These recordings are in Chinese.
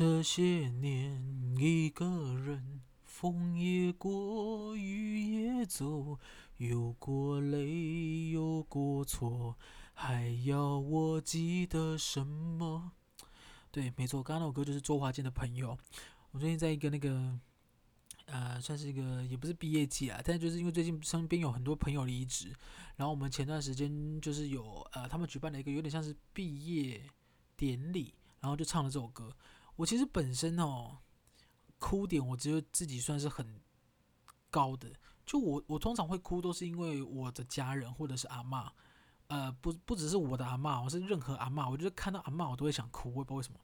这些年一个人，风也过，雨也走，有过泪，有过错，还要我记得什么？对，没错，刚刚那首歌就是周华健的朋友。我最近在一个那个，呃，算是一个也不是毕业季啊，但就是因为最近身边有很多朋友离职，然后我们前段时间就是有呃，他们举办了一个有点像是毕业典礼，然后就唱了这首歌。我其实本身哦，哭点我觉得自己算是很高的。就我我通常会哭都是因为我的家人或者是阿嬷，呃，不不只是我的阿嬷，我是任何阿嬷，我觉得看到阿嬷我都会想哭，我也不知道为什么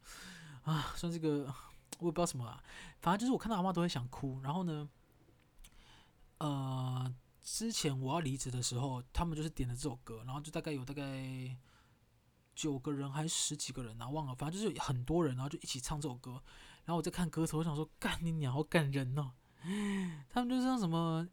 啊，算这个我也不知道什么啊，反正就是我看到阿嬷都会想哭。然后呢，呃，之前我要离职的时候，他们就是点了这首歌，然后就大概有大概。九个人还是十几个人啊？忘了，反正就是很多人，然后就一起唱这首歌。然后我在看歌词，我想说，干你娘，好感人哦！他们就像什么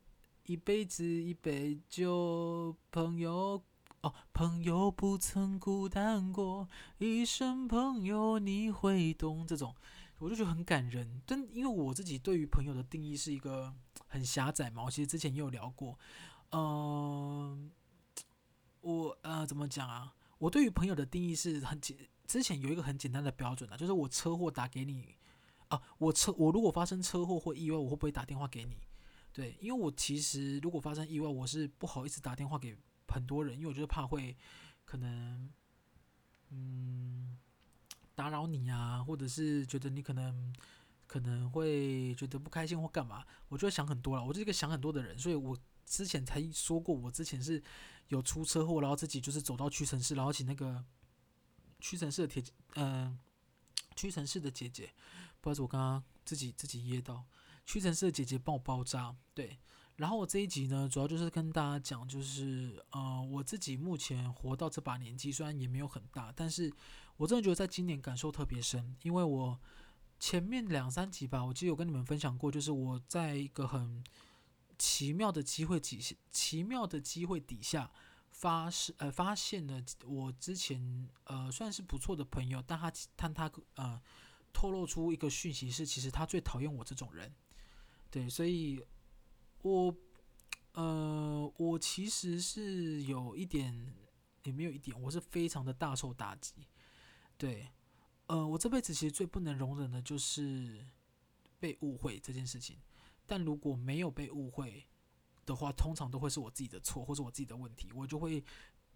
一辈子一杯酒，朋友哦，朋友不曾孤单过，一生朋友你会懂。这种我就觉得很感人。但因为我自己对于朋友的定义是一个很狭窄嘛，我其实之前也有聊过。嗯、我呃怎么讲啊？我对于朋友的定义是很简，之前有一个很简单的标准啊，就是我车祸打给你啊，我车我如果发生车祸或意外，我会不会打电话给你？对，因为我其实如果发生意外，我是不好意思打电话给很多人，因为我觉得怕会可能嗯打扰你啊，或者是觉得你可能可能会觉得不开心或干嘛，我就会想很多了。我就是一个想很多的人，所以我。之前才说过，我之前是有出车祸，然后自己就是走到屈臣氏，然后请那个屈臣氏的铁，嗯，屈臣氏的姐姐，不好意思，我刚刚自己自己噎到，屈臣氏的姐姐帮我包扎，对，然后我这一集呢，主要就是跟大家讲，就是呃，我自己目前活到这把年纪，虽然也没有很大，但是我真的觉得在今年感受特别深，因为我前面两三集吧，我记得有跟你们分享过，就是我在一个很。奇妙的机会底下，奇妙的机会底下发是呃发现了我之前呃算是不错的朋友，但他但他呃透露出一个讯息是，其实他最讨厌我这种人。对，所以我呃我其实是有一点也没有一点，我是非常的大受打击。对，呃，我这辈子其实最不能容忍的就是被误会这件事情。但如果没有被误会的话，通常都会是我自己的错，或是我自己的问题，我就会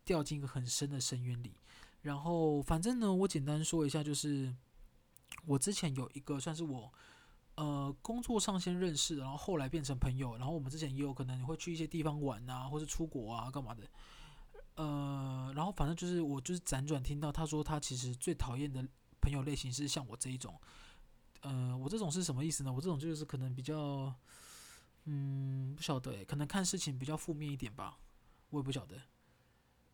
掉进一个很深的深渊里。然后，反正呢，我简单说一下，就是我之前有一个算是我呃工作上先认识，然后后来变成朋友，然后我们之前也有可能会去一些地方玩啊，或是出国啊，干嘛的。呃，然后反正就是我就是辗转听到他说，他其实最讨厌的朋友类型是像我这一种。呃，我这种是什么意思呢？我这种就是可能比较，嗯，不晓得，可能看事情比较负面一点吧，我也不晓得。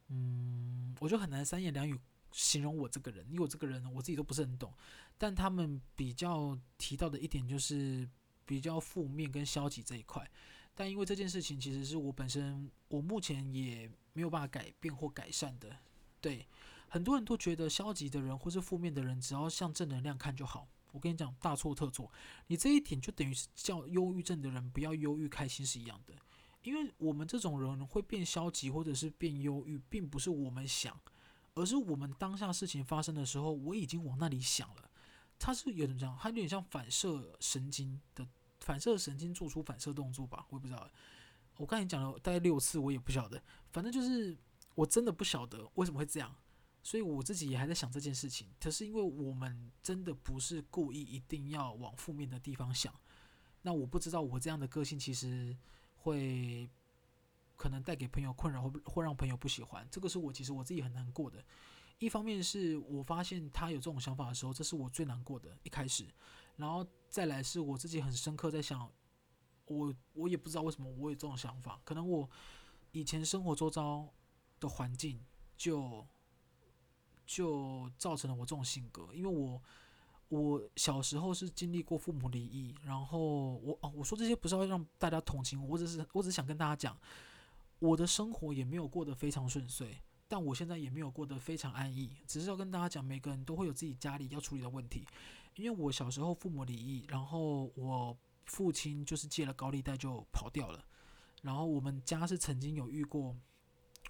嗯，我就很难三言两语形容我这个人，因为我这个人我自己都不是很懂。但他们比较提到的一点就是比较负面跟消极这一块。但因为这件事情其实是我本身，我目前也没有办法改变或改善的。对，很多人都觉得消极的人或是负面的人，只要向正能量看就好。我跟你讲，大错特错！你这一点就等于是叫忧郁症的人不要忧郁，开心是一样的。因为我们这种人会变消极或者是变忧郁，并不是我们想，而是我们当下事情发生的时候，我已经往那里想了。它是有点这样，它有点像反射神经的反射神经做出反射动作吧？我也不知道。我刚才讲了大概六次，我也不晓得。反正就是我真的不晓得为什么会这样。所以我自己也还在想这件事情，可是因为我们真的不是故意一定要往负面的地方想，那我不知道我这样的个性其实会可能带给朋友困扰，或或让朋友不喜欢，这个是我其实我自己很难过的。一方面是我发现他有这种想法的时候，这是我最难过的一开始，然后再来是我自己很深刻在想，我我也不知道为什么我有这种想法，可能我以前生活周遭的环境就。就造成了我这种性格，因为我我小时候是经历过父母离异，然后我哦，我说这些不是要让大家同情我，我只是我只是想跟大家讲，我的生活也没有过得非常顺遂，但我现在也没有过得非常安逸，只是要跟大家讲，每个人都会有自己家里要处理的问题。因为我小时候父母离异，然后我父亲就是借了高利贷就跑掉了，然后我们家是曾经有遇过，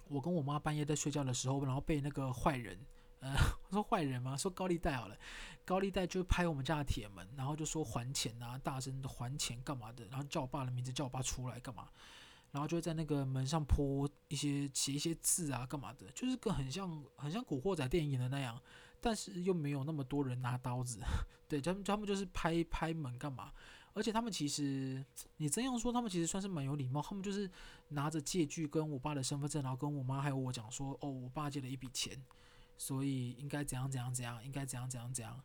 我跟我妈半夜在睡觉的时候，然后被那个坏人，呃，我说坏人吗？说高利贷好了，高利贷就拍我们家的铁门，然后就说还钱啊，大声的还钱干嘛的，然后叫我爸的名字，叫我爸出来干嘛。然后就会在那个门上泼一些写一些字啊，干嘛的，就是个很像很像古惑仔电影的那样，但是又没有那么多人拿刀子，对，他们他们就是拍拍门干嘛，而且他们其实你这样说，他们其实算是蛮有礼貌，他们就是拿着借据跟我爸的身份证，然后跟我妈还有我讲说，哦，我爸借了一笔钱，所以应该怎样怎样怎样，应该怎样怎样怎样。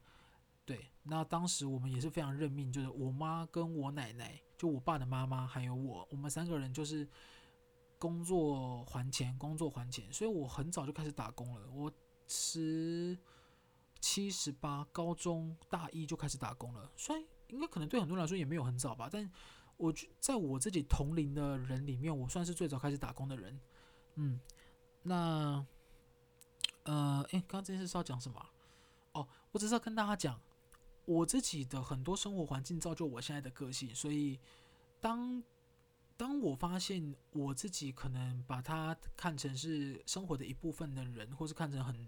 对，那当时我们也是非常认命，就是我妈跟我奶奶，就我爸的妈妈，还有我，我们三个人就是工作还钱，工作还钱。所以我很早就开始打工了，我十七十八，高中大一就开始打工了。虽然应该可能对很多人来说也没有很早吧，但我在我自己同龄的人里面，我算是最早开始打工的人。嗯，那呃，诶，刚刚这件事是要讲什么？哦，我只是要跟大家讲。我自己的很多生活环境造就我现在的个性，所以当当我发现我自己可能把它看成是生活的一部分的人，或是看成很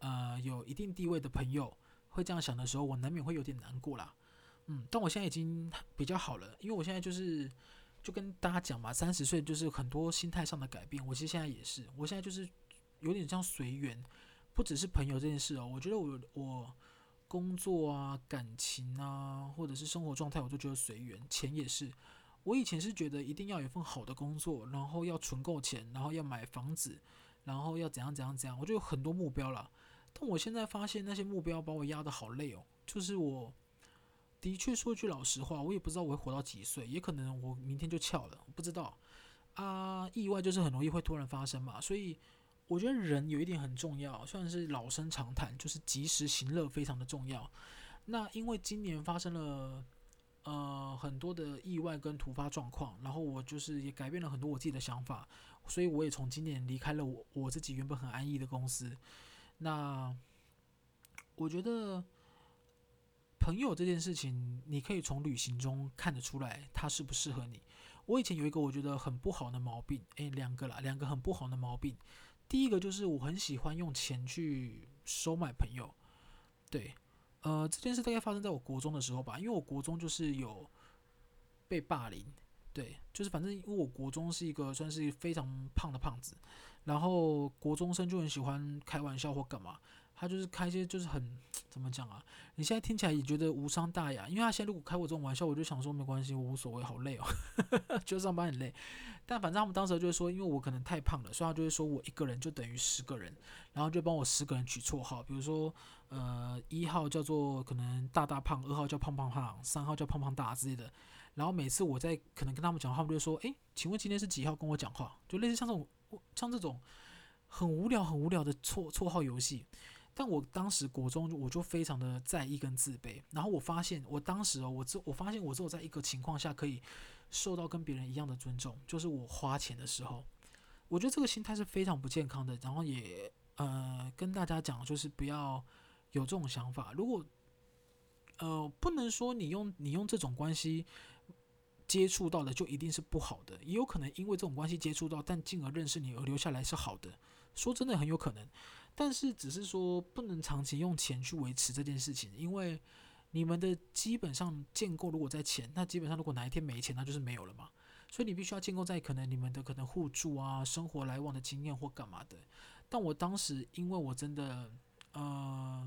呃有一定地位的朋友会这样想的时候，我难免会有点难过啦。嗯，但我现在已经比较好了，因为我现在就是就跟大家讲嘛，三十岁就是很多心态上的改变。我其实现在也是，我现在就是有点像随缘，不只是朋友这件事哦。我觉得我我。工作啊，感情啊，或者是生活状态，我都觉得随缘。钱也是，我以前是觉得一定要有一份好的工作，然后要存够钱，然后要买房子，然后要怎样怎样怎样，我就有很多目标了。但我现在发现那些目标把我压得好累哦。就是我的确说句老实话，我也不知道我会活到几岁，也可能我明天就翘了，不知道啊。意外就是很容易会突然发生嘛，所以。我觉得人有一点很重要，算是老生常谈，就是及时行乐非常的重要。那因为今年发生了呃很多的意外跟突发状况，然后我就是也改变了很多我自己的想法，所以我也从今年离开了我我自己原本很安逸的公司。那我觉得朋友这件事情，你可以从旅行中看得出来他适不适合你。我以前有一个我觉得很不好的毛病，诶，两个啦，两个很不好的毛病。第一个就是我很喜欢用钱去收买朋友，对，呃，这件事大概发生在我国中的时候吧，因为我国中就是有被霸凌，对，就是反正因为我国中是一个算是非常胖的胖子，然后国中生就很喜欢开玩笑或干嘛。他就是开一些就是很 怎么讲啊？你现在听起来也觉得无伤大雅，因为他现在如果开我这种玩笑，我就想说没关系，我无所谓，好累哦，就上班很累。但反正他们当时就会说，因为我可能太胖了，所以他就会说我一个人就等于十个人，然后就帮我十个人取绰号，比如说呃一号叫做可能大大胖，二号叫胖胖胖，三号叫胖胖大之类的。然后每次我在可能跟他们讲话，他们就说，诶，请问今天是几号跟我讲话？就类似像这种像这种很无聊很无聊的绰绰号游戏。但我当时国中我就非常的在意跟自卑，然后我发现我当时哦，我只我发现我只有在一个情况下可以受到跟别人一样的尊重，就是我花钱的时候，我觉得这个心态是非常不健康的。然后也呃跟大家讲，就是不要有这种想法。如果呃不能说你用你用这种关系接触到的就一定是不好的，也有可能因为这种关系接触到，但进而认识你而留下来是好的。说真的很有可能。但是只是说不能长期用钱去维持这件事情，因为你们的基本上建构如果在钱，那基本上如果哪一天没钱，那就是没有了嘛。所以你必须要建构在可能你们的可能互助啊、生活来往的经验或干嘛的。但我当时因为我真的呃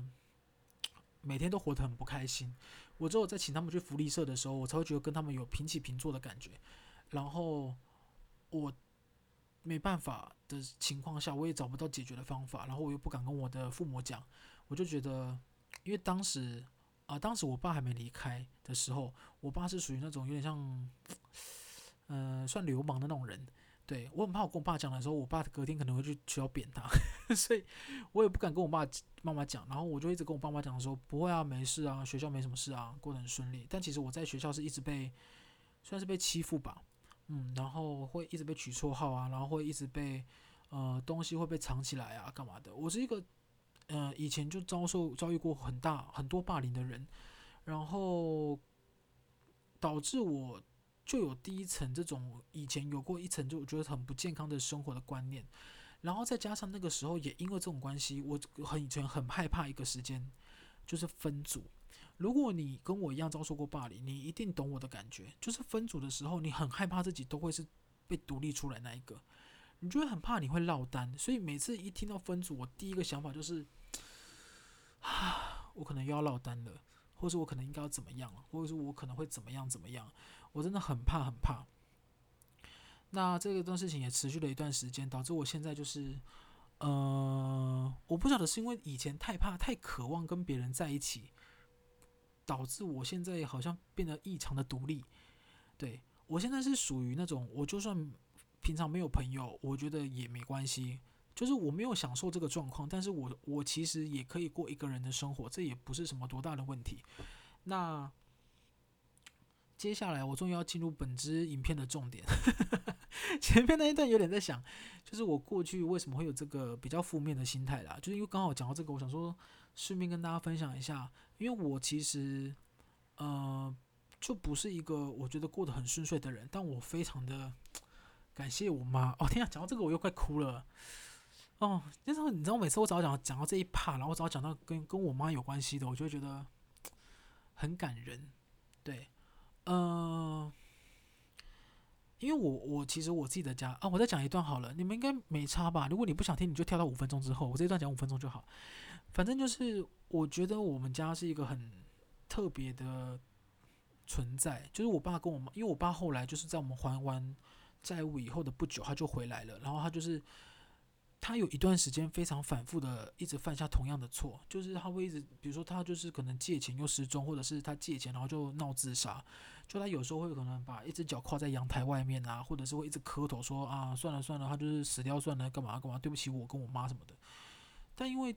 每天都活得很不开心，我只有在请他们去福利社的时候，我才会觉得跟他们有平起平坐的感觉。然后我。没办法的情况下，我也找不到解决的方法，然后我又不敢跟我的父母讲，我就觉得，因为当时啊、当时我爸还没离开的时候，我爸是属于那种有点像，嗯、呃，算流氓的那种人，对，我很怕我跟我爸讲的时候，我爸隔天可能会去学校扁他，所以我也不敢跟我爸妈妈讲，然后我就一直跟我爸妈讲说，不会啊，没事啊，学校没什么事啊，过得很顺利，但其实我在学校是一直被，算是被欺负吧。嗯，然后会一直被取绰号啊，然后会一直被呃东西会被藏起来啊，干嘛的？我是一个呃以前就遭受遭遇过很大很多霸凌的人，然后导致我就有第一层这种以前有过一层就我觉得很不健康的生活的观念，然后再加上那个时候也因为这种关系，我很以前很害怕一个时间就是分组。如果你跟我一样遭受过霸凌，你一定懂我的感觉。就是分组的时候，你很害怕自己都会是被独立出来那一个，你就会很怕你会落单。所以每次一听到分组，我第一个想法就是，啊，我可能又要落单了，或者我可能应该要怎么样，或者说我可能会怎么样怎么样。我真的很怕很怕。那这个段事情也持续了一段时间，导致我现在就是，呃，我不晓得是因为以前太怕、太渴望跟别人在一起。导致我现在好像变得异常的独立，对，我现在是属于那种，我就算平常没有朋友，我觉得也没关系，就是我没有享受这个状况，但是我我其实也可以过一个人的生活，这也不是什么多大的问题。那接下来我终于要进入本支影片的重点，前面那一段有点在想，就是我过去为什么会有这个比较负面的心态啦，就是因为刚好讲到这个，我想说。顺便跟大家分享一下，因为我其实，呃，就不是一个我觉得过得很顺遂的人，但我非常的感谢我妈。哦天啊，讲到这个我又快哭了。哦，那时候你知道，每次我只要讲讲到这一趴，然后我只要讲到跟跟我妈有关系的，我就会觉得很感人。对，呃，因为我我其实我自己的家啊，我再讲一段好了，你们应该没差吧？如果你不想听，你就跳到五分钟之后，我这一段讲五分钟就好。反正就是，我觉得我们家是一个很特别的存在。就是我爸跟我妈，因为我爸后来就是在我们还完债务以后的不久，他就回来了。然后他就是，他有一段时间非常反复的一直犯下同样的错，就是他会一直，比如说他就是可能借钱又失踪，或者是他借钱然后就闹自杀。就他有时候会可能把一只脚跨在阳台外面啊，或者是会一直磕头说啊，算了算了，他就是死掉算了，干嘛干嘛，对不起我跟我妈什么的。但因为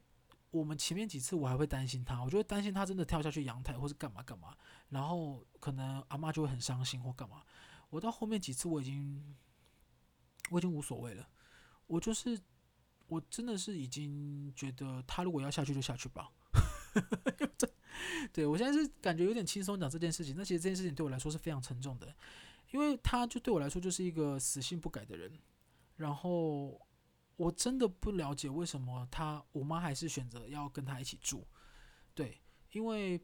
我们前面几次我还会担心他，我就会担心他真的跳下去阳台或是干嘛干嘛，然后可能阿妈就会很伤心或干嘛。我到后面几次我已经我已经无所谓了，我就是我真的是已经觉得他如果要下去就下去吧。对，我现在是感觉有点轻松讲这件事情，那其实这件事情对我来说是非常沉重的，因为他就对我来说就是一个死性不改的人，然后。我真的不了解为什么他我妈还是选择要跟他一起住，对，因为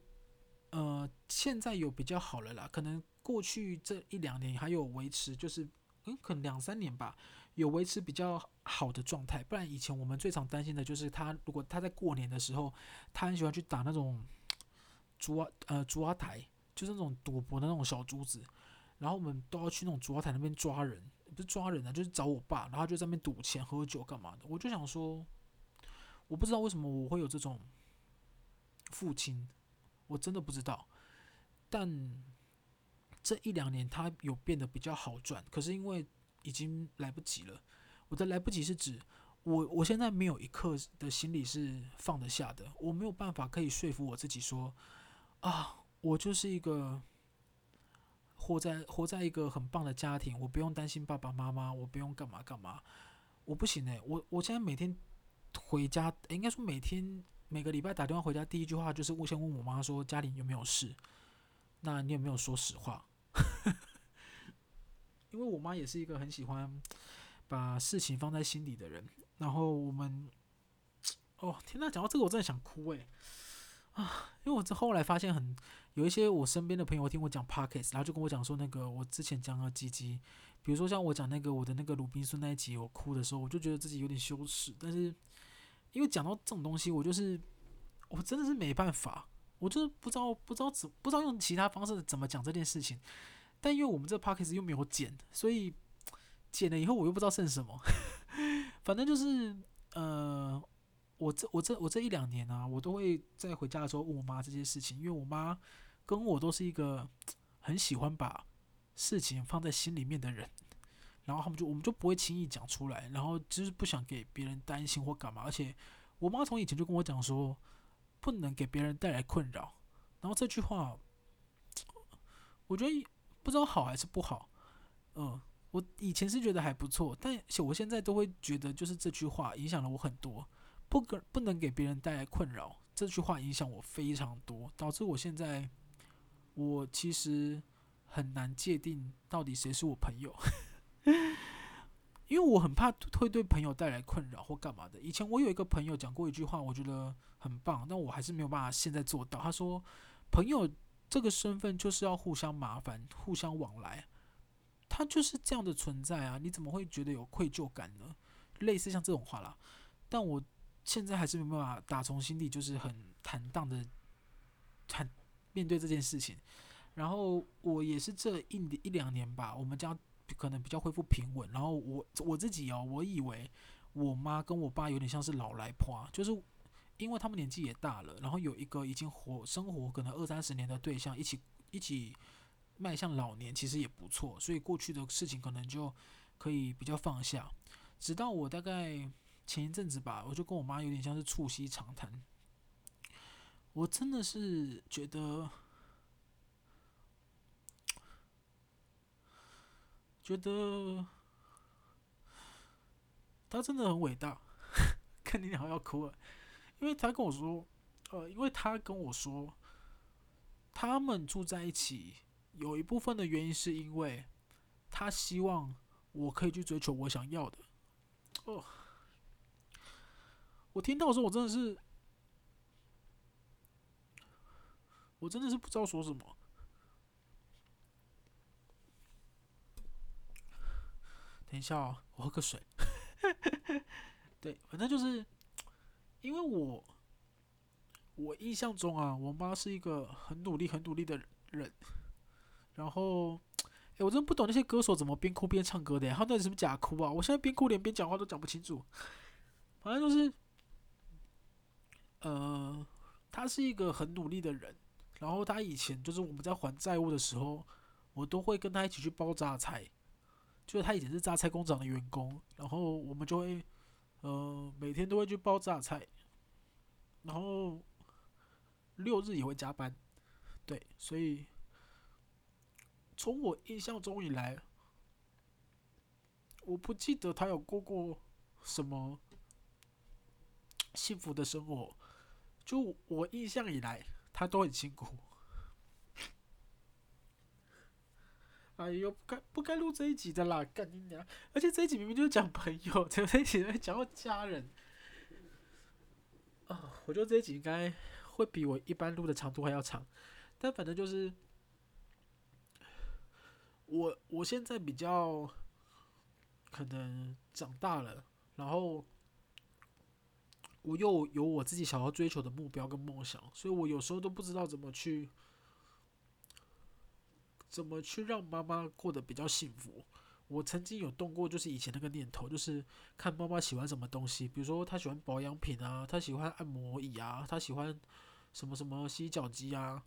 呃现在有比较好了啦，可能过去这一两年还有维持，就是嗯可能两三年吧，有维持比较好的状态。不然以前我们最常担心的就是他如果他在过年的时候，他很喜欢去打那种竹啊呃竹啊台，就是那种赌博的那种小珠子，然后我们都要去那种竹啊台那边抓人。是抓人啊，就是找我爸，然后就在那边赌钱、喝酒干嘛的。我就想说，我不知道为什么我会有这种父亲，我真的不知道。但这一两年他有变得比较好转，可是因为已经来不及了。我的来不及是指我，我现在没有一刻的心里是放得下的，我没有办法可以说服我自己说，啊，我就是一个。活在活在一个很棒的家庭，我不用担心爸爸妈妈，我不用干嘛干嘛，我不行哎，我我现在每天回家，应该说每天每个礼拜打电话回家，第一句话就是我先问我妈说家里有没有事，那你有没有说实话？因为我妈也是一个很喜欢把事情放在心里的人，然后我们，哦天呐，讲到这个我真的想哭哎。啊，因为我这后来发现很有一些我身边的朋友听我讲 Podcast，然后就跟我讲说那个我之前讲的几集，比如说像我讲那个我的那个鲁宾孙那一集，我哭的时候，我就觉得自己有点羞耻。但是因为讲到这种东西，我就是我真的是没办法，我就是不知道不知道怎不知道用其他方式怎么讲这件事情。但因为我们这 Podcast 又没有剪，所以剪了以后我又不知道剩什么，反正就是呃。我这我这我这一两年啊，我都会在回家的时候问我妈这些事情，因为我妈跟我都是一个很喜欢把事情放在心里面的人，然后他们就我们就不会轻易讲出来，然后就是不想给别人担心或干嘛，而且我妈从以前就跟我讲说，不能给别人带来困扰，然后这句话，我觉得不知道好还是不好，嗯，我以前是觉得还不错，但我现在都会觉得，就是这句话影响了我很多，不可不能给别人带来困扰。这句话影响我非常多，导致我现在我其实很难界定到底谁是我朋友，因为我很怕会对朋友带来困扰或干嘛的。以前我有一个朋友讲过一句话，我觉得很棒，但我还是没有办法现在做到。他说：“朋友这个身份就是要互相麻烦，互相往来。”他就是这样的存在啊！你怎么会觉得有愧疚感呢？类似像这种话啦，但我现在还是没办法打从心底就是很坦荡的坦面对这件事情。然后我也是这一一两年吧，我们家可能比较恢复平稳。然后我我自己哦，我以为我妈跟我爸有点像是老来婆，就是因为他们年纪也大了，然后有一个已经活生活可能二三十年的对象一起一起。迈向老年其实也不错，所以过去的事情可能就可以比较放下。直到我大概前一阵子吧，我就跟我妈有点像是促膝长谈。我真的是觉得，觉得他真的很伟大。看你好像要哭了，因为他跟我说，呃，因为他跟我说，他们住在一起。有一部分的原因是因为他希望我可以去追求我想要的。哦，我听到的时候，我真的是，我真的是不知道说什么。等一下哦，我喝个水。对，反正就是因为我，我印象中啊，我妈是一个很努力、很努力的人。然后，哎，我真不懂那些歌手怎么边哭边唱歌的，他到底是不是假哭啊？我现在边哭连边讲话都讲不清楚。反正就是，呃，他是一个很努力的人。然后他以前就是我们在还债务的时候，我都会跟他一起去包榨菜。就是他以前是榨菜工厂的员工，然后我们就会，呃，每天都会去包榨菜。然后六日也会加班，对，所以。从我印象中以来，我不记得他有过过什么幸福的生活。就我印象以来，他都很辛苦。哎呦，不该不该录这一集的啦，干你娘！而且这一集明明就是讲朋友，这一集讲到家人。啊，我觉得这一集应该会比我一般录的长度还要长，但反正就是。我我现在比较可能长大了，然后我又有我自己想要追求的目标跟梦想，所以我有时候都不知道怎么去怎么去让妈妈过得比较幸福。我曾经有动过，就是以前那个念头，就是看妈妈喜欢什么东西，比如说她喜欢保养品啊，她喜欢按摩椅啊，她喜欢什么什么洗脚机啊，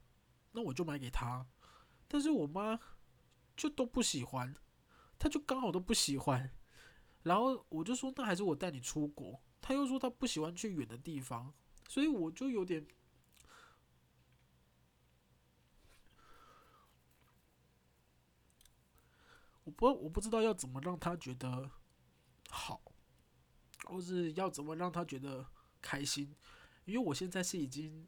那我就买给她。但是我妈。就都不喜欢，她就刚好都不喜欢，然后我就说，那还是我带你出国，他又说他不喜欢去远的地方，所以我就有点，我不我不知道要怎么让他觉得好，或是要怎么让他觉得开心，因为我现在是已经。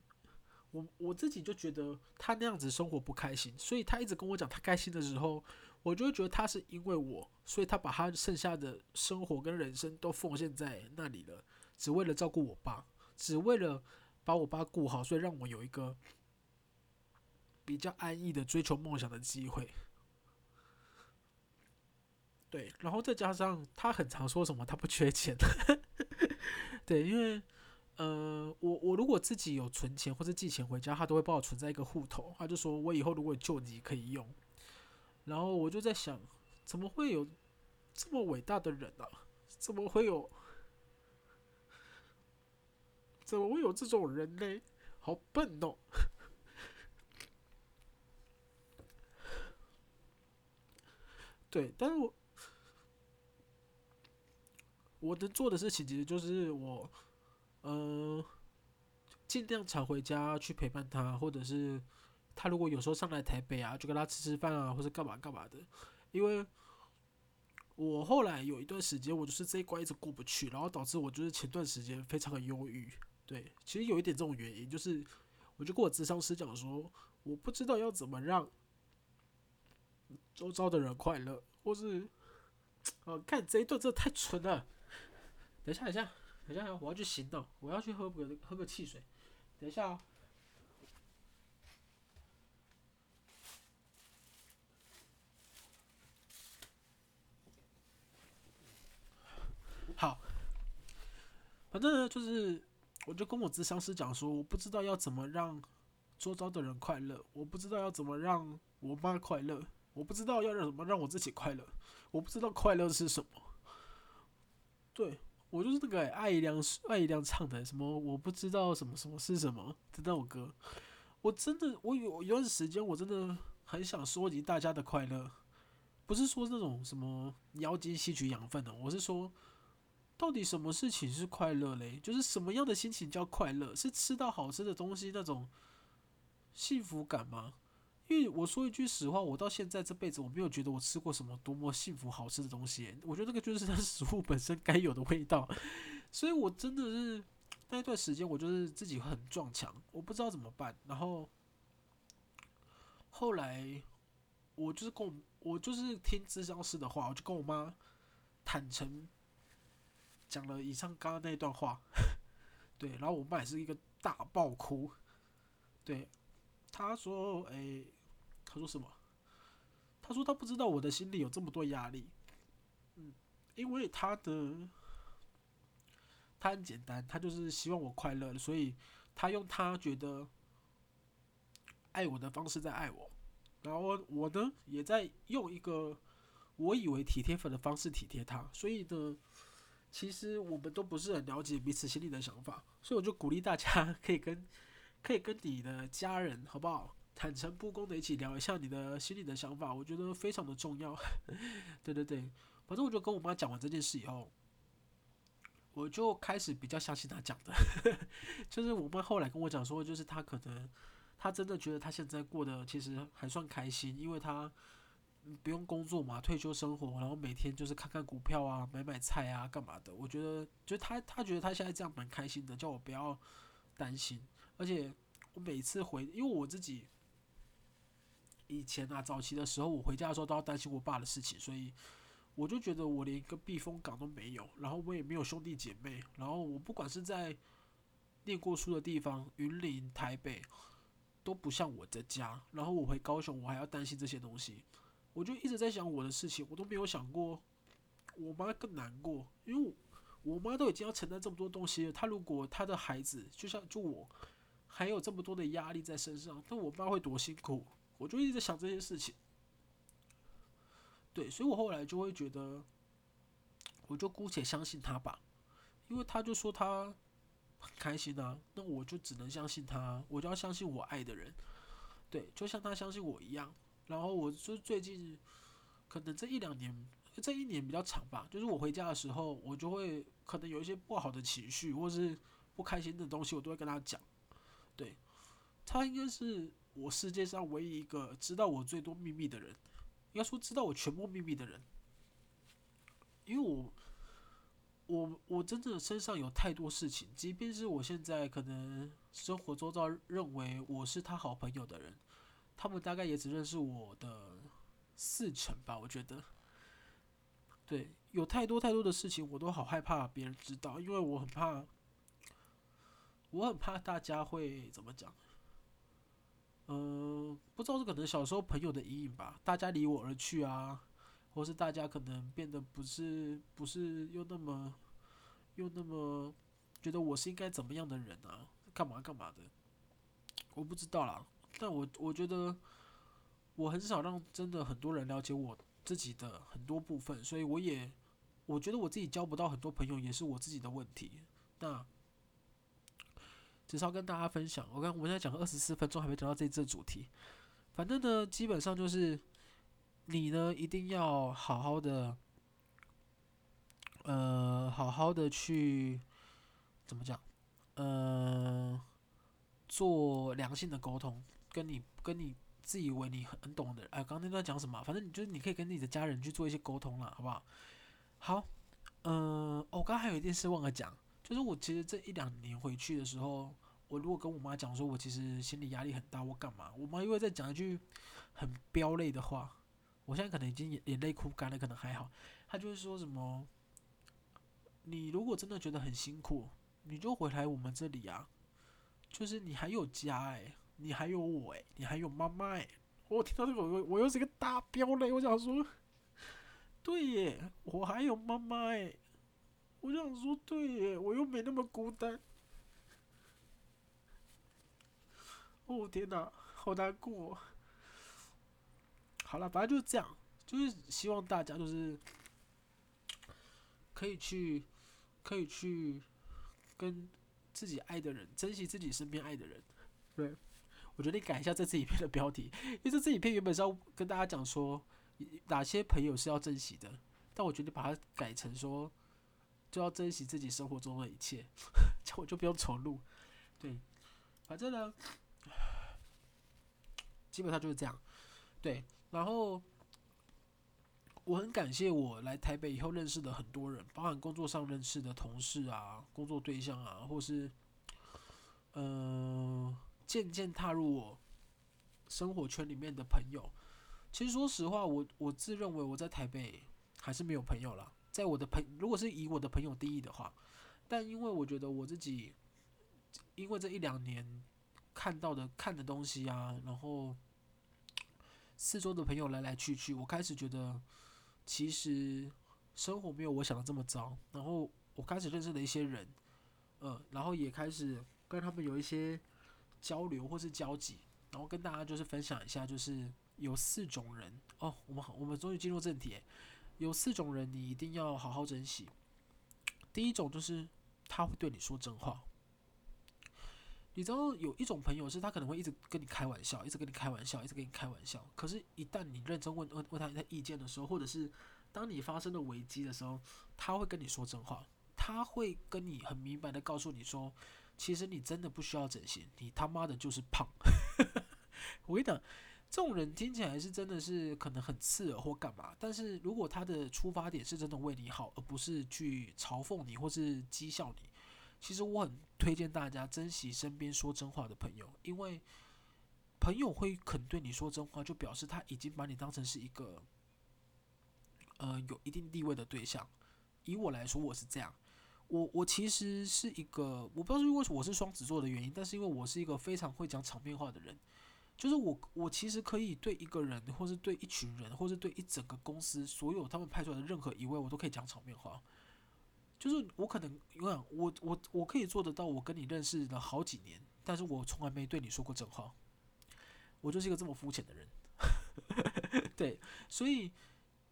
我我自己就觉得他那样子生活不开心，所以他一直跟我讲他开心的时候，我就会觉得他是因为我，所以他把他剩下的生活跟人生都奉献在那里了，只为了照顾我爸，只为了把我爸顾好，所以让我有一个比较安逸的追求梦想的机会。对，然后再加上他很常说什么他不缺钱，对，因为。呃，我我如果自己有存钱或者寄钱回家，他都会帮我存在一个户头。他就说我以后如果救急可以用。然后我就在想，怎么会有这么伟大的人啊？怎么会有？怎么会有这种人呢？好笨哦！对，但是我我能做的事情，其实就是我。呃，尽量常回家去陪伴他，或者是他如果有时候上来台北啊，就跟他吃吃饭啊，或者干嘛干嘛的。因为我后来有一段时间，我就是这一关一直过不去，然后导致我就是前段时间非常的忧郁。对，其实有一点这种原因，就是我就跟我智商师讲说，我不知道要怎么让周遭的人快乐，或是，呃，看这一段真的太蠢了。等一下，等一下，等一下，我要去行动，我要去喝个喝个汽水。等一下哦。好，反正呢，就是，我就跟我咨商师讲说，我不知道要怎么让周遭的人快乐，我不知道要怎么让我妈快乐，我不知道要让什么让我自己快乐，我不知道快乐是什么。对，我就是那个艾怡良艾怡良唱的什么，我不知道什么什么是什么的那首歌。我真的，我有有段时间，我真的很想收集大家的快乐，不是说那种什么妖精吸取养分的，我是说。到底什么事情是快乐嘞？就是什么样的心情叫快乐？是吃到好吃的东西那种幸福感吗？因为我说一句实话，我到现在这辈子我没有觉得我吃过什么多么幸福好吃的东西。我觉得那个就是它食物本身该有的味道。所以我真的是那一段时间，我就是自己很撞墙，我不知道怎么办。然后后来我就是跟我，我就是听咨商师的话，我就跟我妈坦诚。讲了以上刚刚那段话，对，然后我妈也是一个大爆哭，对，她说：“哎、欸，她说什么？她说她不知道我的心里有这么多压力，嗯，因为她的，她很简单，她就是希望我快乐，所以她用她觉得爱我的方式在爱我，然后我呢也在用一个我以为体贴粉的方式体贴她，所以呢。”其实我们都不是很了解彼此心里的想法，所以我就鼓励大家 可以跟可以跟你的家人好不好，坦诚不公的一起聊一下你的心里的想法，我觉得非常的重要。对对对，反正我就跟我妈讲完这件事以后，我就开始比较相信她讲的，就是我妈后来跟我讲说，就是她可能她真的觉得她现在过得其实还算开心，因为她。不用工作嘛，退休生活，然后每天就是看看股票啊，买买菜啊，干嘛的？我觉得，就他他觉得他现在这样蛮开心的，叫我不要担心。而且我每次回，因为我自己以前啊，早期的时候，我回家的时候都要担心我爸的事情，所以我就觉得我连一个避风港都没有，然后我也没有兄弟姐妹，然后我不管是在念过书的地方，云林、台北都不像我的家，然后我回高雄，我还要担心这些东西。我就一直在想我的事情，我都没有想过我妈更难过，因为我妈都已经要承担这么多东西了。她如果她的孩子就像就我，还有这么多的压力在身上，那我妈会多辛苦？我就一直在想这件事情。对，所以我后来就会觉得，我就姑且相信她吧，因为她就说她很开心啊，那我就只能相信她，我就要相信我爱的人，对，就像她相信我一样。然后我就最近，可能这一两年，这一年比较长吧。就是我回家的时候，我就会可能有一些不好的情绪，或是不开心的东西，我都会跟他讲。对，他应该是我世界上唯一一个知道我最多秘密的人，应该说知道我全部秘密的人。因为我，我我真的身上有太多事情，即便是我现在可能生活周遭认为我是他好朋友的人。他们大概也只认识我的四成吧，我觉得。对，有太多太多的事情，我都好害怕别人知道，因为我很怕，我很怕大家会怎么讲？嗯、不知道是可能小时候朋友的阴影吧，大家离我而去啊，或是大家可能变得不是不是又那么又那么觉得我是应该怎么样的人啊？干嘛干嘛的？我不知道啦。但我我觉得我很少让真的很多人了解我自己的很多部分，所以我也我觉得我自己交不到很多朋友也是我自己的问题。那只是要跟大家分享，我刚我们现在讲了二十四分钟还没讲到这次的主题。反正呢，基本上就是你呢一定要好好的，呃，好好的去怎么讲，呃，做良性的沟通。跟你跟你自以为你很懂的人，哎，刚刚那段讲什么？反正你就是你可以跟你的家人去做一些沟通了，好不好？好，嗯、我刚刚还有一件事忘了讲，就是我其实这一两年回去的时候，我如果跟我妈讲说我其实心理压力很大，我干嘛？我妈又会再讲一句很飙泪的话，我现在可能已经眼眼泪哭干了，可能还好，她就会说什么：你如果真的觉得很辛苦，你就回来我们这里啊，就是你还有家哎、你还有我哎、你还有妈妈哎，我听到这个我我又是一个大飙泪，我想说，对耶，我还有妈妈哎，我想说对耶，我又没那么孤单。哦天哪，好难过。好了，反正就是这样，就是希望大家就是可以去，可以去跟自己爱的人，珍惜自己身边爱的人，对。我决定改一下这次影片的标题，因为这次影片原本是要跟大家讲说哪些朋友是要珍惜的，但我决定把它改成说就要珍惜自己生活中的一切，这样我就不用重录。对，反正呢，基本上就是这样。对，然后我很感谢我来台北以后认识的很多人，包含工作上认识的同事啊、工作对象啊，或是嗯。渐渐踏入我生活圈里面的朋友，其实说实话，我我自认为我在台北还是没有朋友啦。在我的朋，如果是以我的朋友定义的话，但因为我觉得我自己，因为这一两年看到的看的东西啊，然后四周的朋友来来去去，我开始觉得其实生活没有我想的这么糟。然后我开始认识了一些人，嗯，然后也开始跟他们有一些。交流或是交集，然后跟大家就是分享一下，就是有四种人哦。我们好，我们终于进入正题。有四种人，你一定要好好珍惜。第一种就是他会对你说真话。你知道有一种朋友是他可能会一直跟你开玩笑，一直跟你开玩笑，一直跟你开玩笑。可是，一旦你认真问问问他他意见的时候，或者是当你发生了危机的时候，他会跟你说真话。他会跟你很明白的告诉你说。其实你真的不需要整形，你他妈的就是胖。我跟你讲，这种人听起来是真的是可能很刺耳或干嘛，但是如果他的出发点是真的为你好，而不是去嘲讽你或是讥笑你，其实我很推荐大家珍惜身边说真话的朋友，因为朋友会肯对你说真话，就表示他已经把你当成是一个呃有一定地位的对象。以我来说，我是这样。我我其实是一个，我不知道是因为我是双子座的原因，但是因为我是一个非常会讲场面话的人，就是我我其实可以对一个人，或是对一群人，或是对一整个公司所有他们派出来的任何一位，我都可以讲场面话。就是我可能，我我我我可以做得到，我跟你认识了好几年，但是我从来没对你说过真话。我就是一个这么肤浅的人，对，所以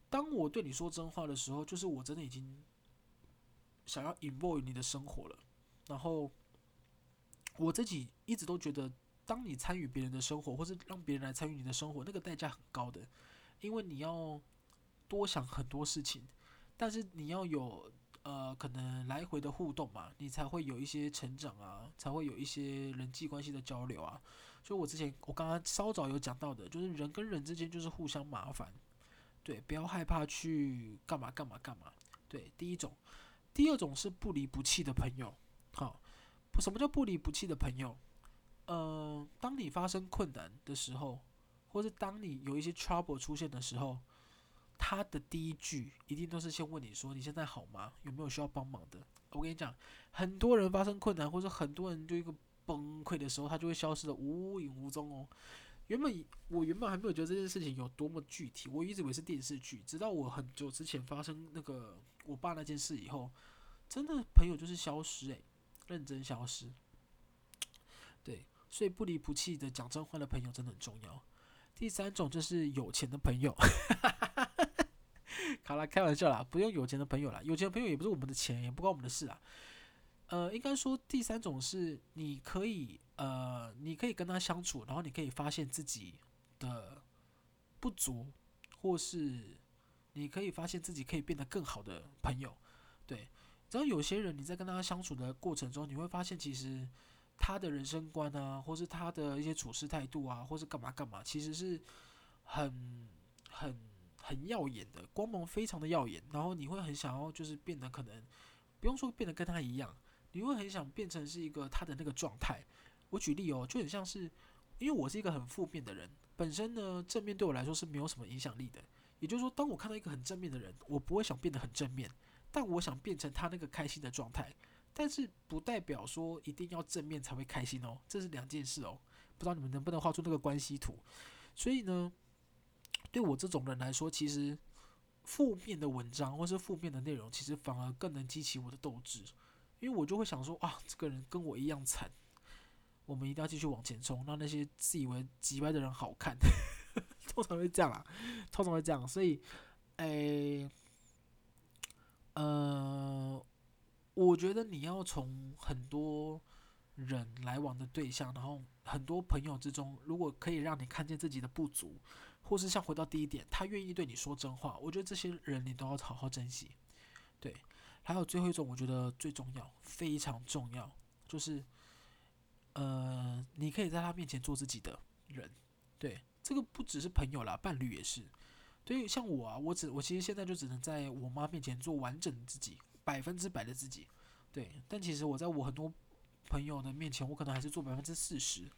当我对你说真话的时候，就是我真的已经。想要 involve 你的生活了，然后我自己一直都觉得，当你参与别人的生活，或是让别人来参与你的生活，那个代价很高的，因为你要多想很多事情，但是你要有呃可能来回的互动嘛，你才会有一些成长啊，才会有一些人际关系的交流啊。所以我之前我刚刚稍早有讲到的，就是人跟人之间就是互相麻烦，对，不要害怕去干嘛干嘛干嘛，对，第一种。第二种是不离不弃的朋友，好，什么叫不离不弃的朋友？嗯、当你发生困难的时候，或是当你有一些 trouble 出现的时候，他的第一句一定都是先问你说：“你现在好吗？有没有需要帮忙的？”我跟你讲，很多人发生困难，或者很多人就一个崩溃的时候，他就会消失得无影无踪哦。原本我原本还没有觉得这件事情有多么具体，我一直以为是电视剧，直到我很久之前发生那个我爸那件事以后，真的朋友就是消失诶、欸，认真消失。对，所以不离不弃的讲真话的朋友真的很重要。第三种就是有钱的朋友，好啦，开玩笑啦，不用有钱的朋友啦，有钱的朋友也不是我们的钱，也不关我们的事啊。呃，应该说第三种是你可以呃，你可以跟他相处，然后你可以发现自己的不足，或是你可以发现自己可以变得更好的朋友。对，只要有些人你在跟他相处的过程中，你会发现其实他的人生观啊，或是他的一些处事态度啊，或是干嘛干嘛，其实是很很很耀眼的，光芒非常的耀眼。然后你会很想要，就是变得可能不用说变得跟他一样，你会很想变成是一个他的那个状态。我举例哦，就很像是，因为我是一个很负面的人，本身呢正面对我来说是没有什么影响力的。也就是说，当我看到一个很正面的人，我不会想变得很正面，但我想变成他那个开心的状态。但是不代表说一定要正面才会开心哦，这是两件事哦。不知道你们能不能画出那个关系图？所以呢，对我这种人来说，其实负面的文章或是负面的内容，其实反而更能激起我的斗志，因为我就会想说啊，这个人跟我一样惨，我们一定要继续往前冲，让那些自以为机掰的人好看。通常会这样啊，通常会这样，所以，诶、欸，呃，我觉得你要从很多人来往的对象，然后很多朋友之中，如果可以让你看见自己的不足，或是像回到第一点，他愿意对你说真话，我觉得这些人你都要好好珍惜。对，还有最后一种，我觉得最重要，非常重要，就是，呃，你可以在他面前做自己的人，对。这个不只是朋友啦，伴侣也是。对于，像我啊，我只我其实现在就只能在我妈面前做完整自己，百分之百的自己。对，但其实我在我很多朋友的面前，我可能还是做百分之四十，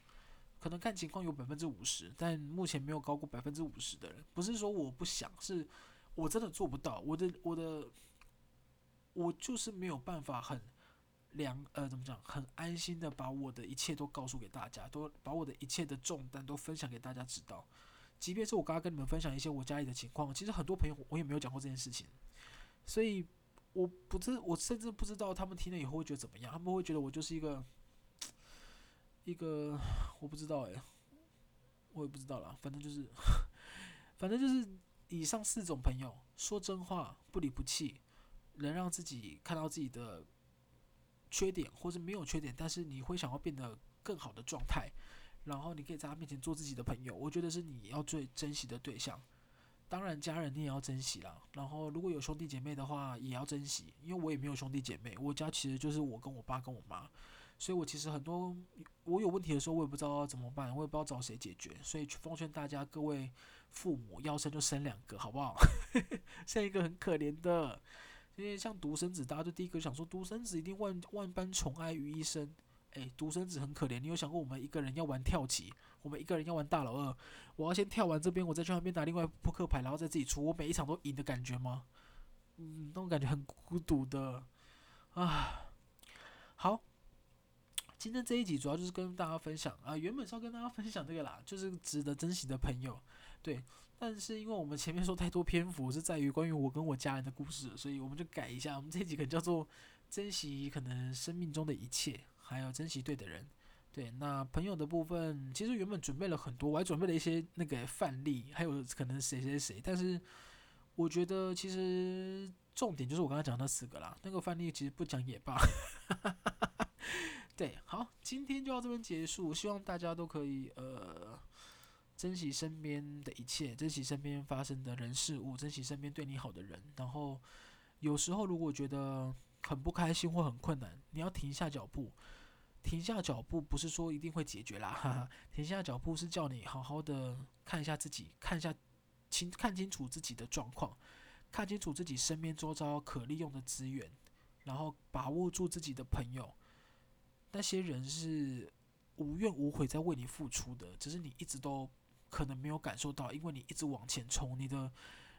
可能看情况有百分之五十，但目前没有高过百分之五十的人。不是说我不想，是我真的做不到。我的我的，我就是没有办法很。两呃，怎么讲？很安心的把我的一切都告诉给大家，都把我的一切的重担都分享给大家知道。即便是我刚刚跟你们分享一些我家里的情况，其实很多朋友我也没有讲过这件事情，所以我不知，我甚至不知道他们听了以后会觉得怎么样。他们会觉得我就是一个一个，我不知道哎，我也不知道啦。反正就是，反正就是以上四种朋友，说真话，不离不弃，能让自己看到自己的。缺点或者没有缺点，但是你会想要变得更好的状态，然后你可以在他面前做自己的朋友，我觉得是你要最珍惜的对象。当然，家人你也要珍惜啦。然后，如果有兄弟姐妹的话，也要珍惜，因为我也没有兄弟姐妹，我家其实就是我跟我爸跟我妈，所以我其实很多我有问题的时候，我也不知道怎么办，我也不知道找谁解决。所以奉劝大家，各位父母要生就生两个，好不好？生一个很可怜的。因为像独生子，大家就第一个想说，独生子一定万万般宠爱于一身。哎，独生子很可怜。你有想过，我们一个人要玩跳棋，我们一个人要玩大老二，我要先跳完这边，我再去那边打另外扑克牌，然后再自己出，我每一场都赢的感觉吗？嗯，那种感觉很孤独的啊。好，今天这一集主要就是跟大家分享啊，原本是要跟大家分享这个啦，就是值得珍惜的朋友，对。但是因为我们前面说太多篇幅是在于关于我跟我家人的故事，所以我们就改一下。我们这几个叫做珍惜可能生命中的一切，还有珍惜对的人。对，那朋友的部分，其实原本准备了很多，我还准备了一些那个范例，还有可能谁谁谁。但是我觉得其实重点就是我刚才讲那四个啦，那个范例其实不讲也罢。对，好，今天就到这边结束，希望大家都可以呃。珍惜身边的一切，珍惜身边发生的人事物，珍惜身边对你好的人。然后，有时候如果觉得很不开心或很困难，你要停下脚步。停下脚步不是说一定会解决啦，哈哈。停下脚步是叫你好好的看一下自己，看一下清看清楚自己的状况，看清楚自己身边周遭可利用的资源，然后把握住自己的朋友。那些人是无怨无悔在为你付出的，只是你一直都。可能没有感受到，因为你一直往前冲，你的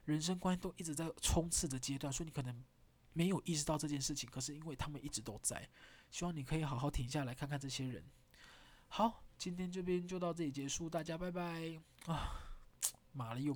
人生观都一直在冲刺的阶段，所以你可能没有意识到这件事情。可是因为他们一直都在，希望你可以好好停下来看看这些人。好，今天这边就到这里结束，大家拜拜啊！妈了又。